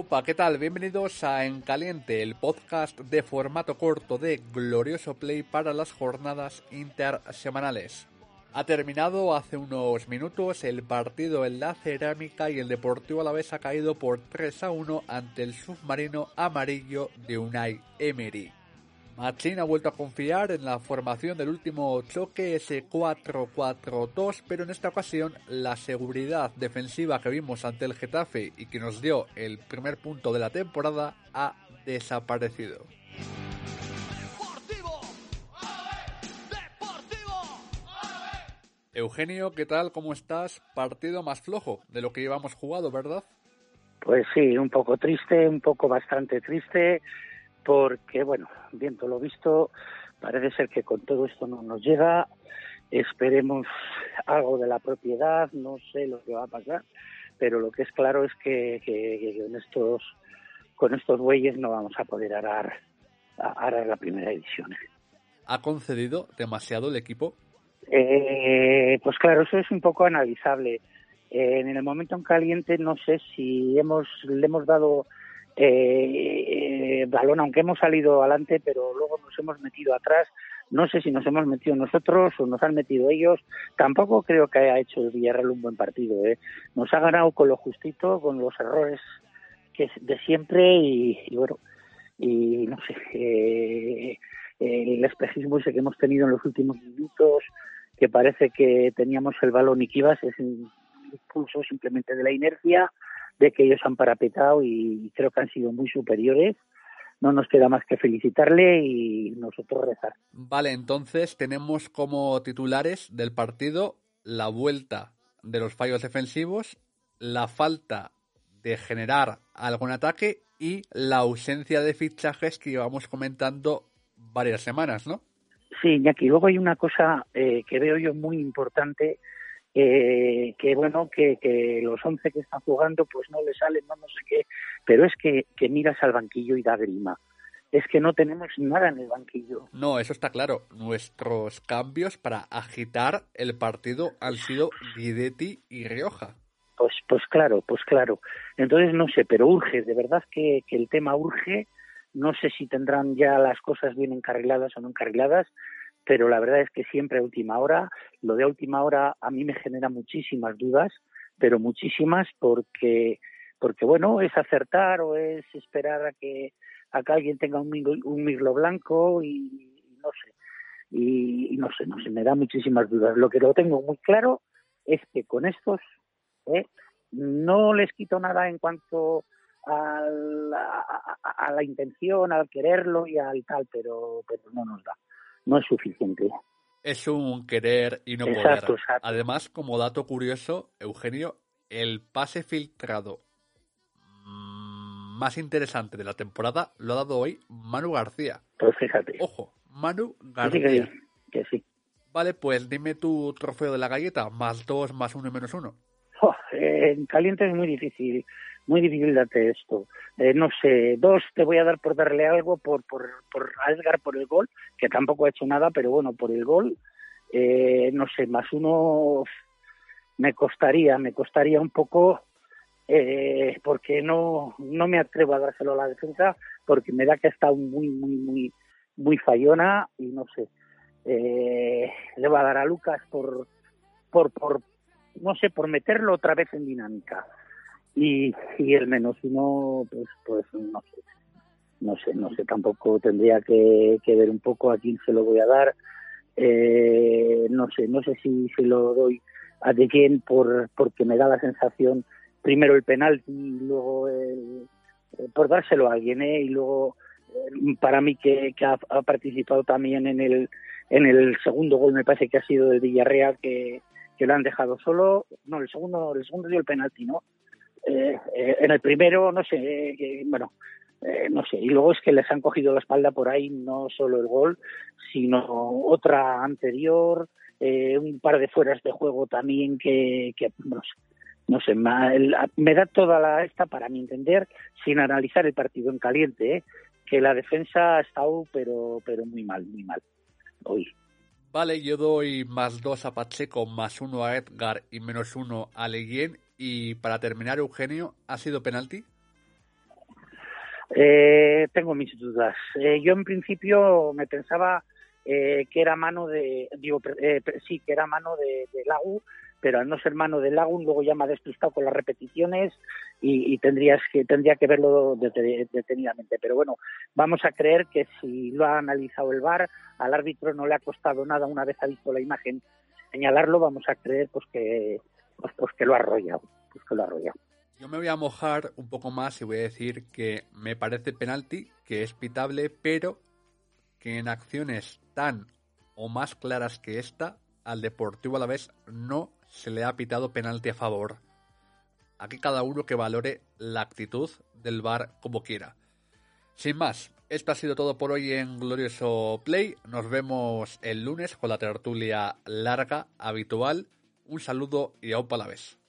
Opa, ¿qué tal? Bienvenidos a En Caliente, el podcast de formato corto de Glorioso Play para las jornadas intersemanales. Ha terminado hace unos minutos el partido en la Cerámica y el Deportivo Alavés ha caído por 3 a 1 ante el submarino amarillo de Unai Emery. Machín ha vuelto a confiar en la formación del último choque, ese 4-4-2, pero en esta ocasión la seguridad defensiva que vimos ante el Getafe y que nos dio el primer punto de la temporada ha desaparecido. Eugenio, ¿qué tal? ¿Cómo estás? Partido más flojo de lo que llevamos jugado, ¿verdad? Pues sí, un poco triste, un poco bastante triste porque, bueno, viendo lo visto, parece ser que con todo esto no nos llega. Esperemos algo de la propiedad, no sé lo que va a pasar, pero lo que es claro es que, con estos con estos bueyes no vamos a poder arar, arar la primera edición. ¿Ha concedido demasiado el equipo? Eh, pues claro, eso es un poco analizable. en el momento en caliente no sé si hemos le hemos dado eh, balón, aunque hemos salido adelante, pero luego nos hemos metido atrás. No sé si nos hemos metido nosotros o nos han metido ellos. Tampoco creo que haya hecho el Villarreal un buen partido. ¿eh? Nos ha ganado con lo justito, con los errores que de siempre y, bueno, y no sé, eh, el espejismo ese que hemos tenido en los últimos minutos, que parece que teníamos el balón y que es un impulso simplemente de la inercia de que ellos han parapetado y creo que han sido muy superiores. No nos queda más que felicitarle y nosotros rezar. Vale, entonces tenemos como titulares del partido la vuelta de los fallos defensivos, la falta de generar algún ataque y la ausencia de fichajes que íbamos comentando varias semanas, ¿no? Sí, Iñaki, luego hay una cosa eh, que veo yo muy importante eh, que bueno, que, que los 11 que están jugando pues no le salen, no, no sé qué, pero es que, que miras al banquillo y da grima. Es que no tenemos nada en el banquillo. No, eso está claro. Nuestros cambios para agitar el partido han sido Guidetti y Rioja. Pues, pues claro, pues claro. Entonces no sé, pero urge, de verdad que, que el tema urge. No sé si tendrán ya las cosas bien encarriladas o no encarriladas, pero la verdad es que siempre a última hora, lo de última hora a mí me genera muchísimas dudas, pero muchísimas porque porque bueno, es acertar o es esperar a que a que alguien tenga un, un mirlo blanco y, no sé. Y, no sé, no sé, me da muchísimas dudas. Lo que lo tengo muy claro es que con estos ¿eh? no les quito nada en cuanto a la, a la intención, al quererlo y al tal, pero, pero no nos da no es suficiente. Es un querer y no poder. Además, como dato curioso, Eugenio, el pase filtrado más interesante de la temporada lo ha dado hoy Manu García. Pues fíjate. Ojo, Manu García. que, sí. Vale, pues dime tu trofeo de la galleta, más dos, más uno y menos uno. en caliente es muy difícil muy difícil darte esto. Eh, no sé, dos te voy a dar por darle algo por, por, por por el gol, que tampoco ha hecho nada, pero bueno, por el gol, eh, no sé, más uno me costaría, me costaría un poco eh, porque no, no me atrevo a dárselo a la defensa porque me da que ha estado muy, muy, muy, muy fallona y no sé. le va a dar a Lucas por, por, por, no sé, por meterlo otra vez en dinámica y, y el menos uno, pues, pues no sé, no sé, no sé, tampoco tendría que, ver un poco a quién se lo voy a dar. Eh, no sé, no sé si se lo doy a De quién por, porque me da la sensación, primero el penalti y luego el, eh, por dárselo a alguien, ¿eh? y luego eh, para mí que, ha, participado también en el, en el segundo gol, me parece que ha sido del Villarreal, que, que lo han dejado solo. No, el segundo, el segundo dio el penalti, ¿no? Eh, eh, en el primero, no sé, eh, bueno, no sé, y luego es que les han cogido la espalda por ahí, no solo el gol, sino otra anterior, un par de fueras de juego también que, que no sé, no sé me, da toda la esta para mi entender, sin analizar el partido en caliente, que la defensa ha estado pero, pero muy mal, muy mal hoy. Vale, yo doy más dos a Pacheco, más uno a Edgar y menos uno a Leguien y para terminar, Eugenio, ¿ha sido penalti? Eh, tengo mis dudas. Eh, yo en principio me pensaba eh, que era mano de, digo, eh, sí, que era mano de, de pero al no ser mano de Lagu, luego ya me ha despistado con las repeticiones y, y tendrías que, tendría que verlo detenidamente. Pero bueno, vamos a creer que si lo ha analizado el VAR, al árbitro no le ha costado nada una vez ha visto la imagen señalarlo, vamos a creer pues que, pues, pues que lo ha arrollado, pues que lo ha arrollado. Yo me voy a mojar un poco más y voy a decir que me parece penalti, que es pitable, pero que en acciones tan o más claras que esta, al Deportivo a la vez no se le ha pitado penalti a favor. Aquí cada uno que valore la actitud del VAR como quiera. Sin más, esto ha sido todo por hoy en Glorioso Play. Nos vemos el lunes con la tertulia larga habitual. Un saludo y a un palavés.